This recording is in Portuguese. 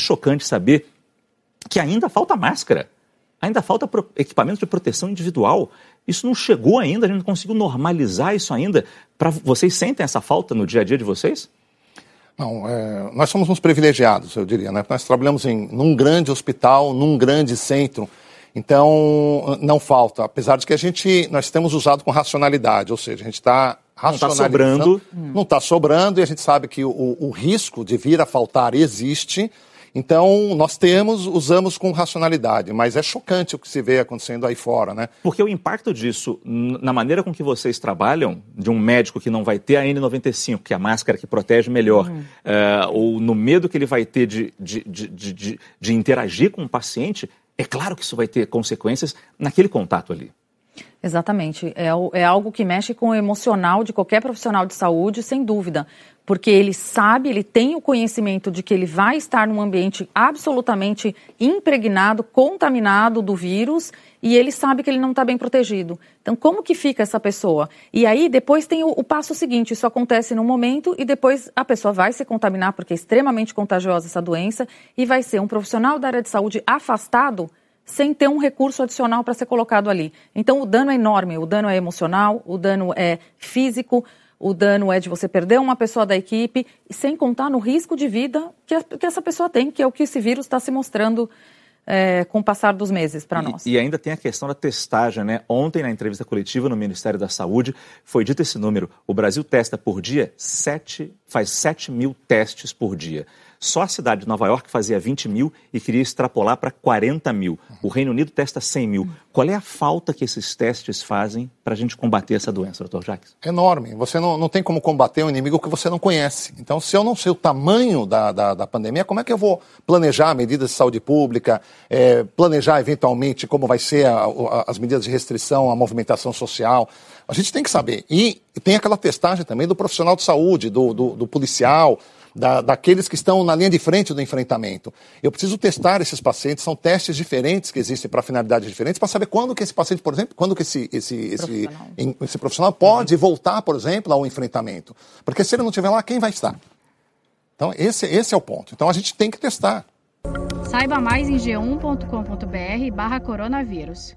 chocante saber que ainda falta máscara, ainda falta equipamento de proteção individual. Isso não chegou ainda, a gente não conseguiu normalizar isso ainda. Para vocês sentem essa falta no dia a dia de vocês? Não, é, nós somos uns privilegiados, eu diria, né? Nós trabalhamos em num grande hospital, num grande centro, então não falta, apesar de que a gente nós temos usado com racionalidade, ou seja, a gente está racionalizando, não está sobrando, não está sobrando e a gente sabe que o, o risco de vir a faltar existe. Então, nós temos, usamos com racionalidade, mas é chocante o que se vê acontecendo aí fora, né? Porque o impacto disso, na maneira com que vocês trabalham, de um médico que não vai ter a N95, que é a máscara que protege melhor, uhum. uh, ou no medo que ele vai ter de, de, de, de, de interagir com o paciente, é claro que isso vai ter consequências naquele contato ali. Exatamente. É, é, algo que mexe com o emocional de qualquer profissional de saúde, sem dúvida porque ele sabe, ele tem o conhecimento de que ele vai estar num ambiente absolutamente impregnado, contaminado do vírus, e ele sabe que ele não está bem protegido. Então, como que fica essa pessoa? E aí, depois tem o, o, passo seguinte: isso acontece num momento e depois a pessoa vai se contaminar, porque é extremamente contagiosa essa doença, e vai ser um profissional da área de saúde afastado sem ter um recurso adicional para ser colocado ali. Então, o dano é enorme: o dano é emocional, o dano é físico o dano é de você perder uma pessoa da equipe, sem contar no risco de vida que, a, que essa pessoa tem, que é o que esse vírus está se mostrando é, com o passar dos meses para nós. E ainda tem a questão da testagem, né? Ontem, na entrevista coletiva no Ministério da Saúde, foi dito esse número. O Brasil testa por dia sete, faz 7 mil testes por dia. Só a cidade de Nova York fazia 20 mil e queria extrapolar para 40 mil. O Reino Unido testa 100 mil. Qual é a falta que esses testes fazem para a gente combater essa doença, doutor Jacques? Enorme. Você não, não tem como combater um inimigo que você não conhece. Então, se eu não sei o tamanho da, da, da pandemia, como é que eu vou planejar medidas de saúde pública, é, planejar eventualmente como vai ser a, a, as medidas de restrição, a movimentação social? A gente tem que saber. E tem aquela testagem também do profissional de saúde, do, do, do policial, da, daqueles que estão na linha de frente do enfrentamento. Eu preciso testar esses pacientes, são testes diferentes que existem para finalidades diferentes, para saber quando que esse paciente, por exemplo, quando que esse, esse, esse, profissional. esse profissional pode uhum. voltar, por exemplo, ao enfrentamento. Porque se ele não estiver lá, quem vai estar? Então, esse, esse é o ponto. Então, a gente tem que testar. Saiba mais em g1.com.br barra coronavírus.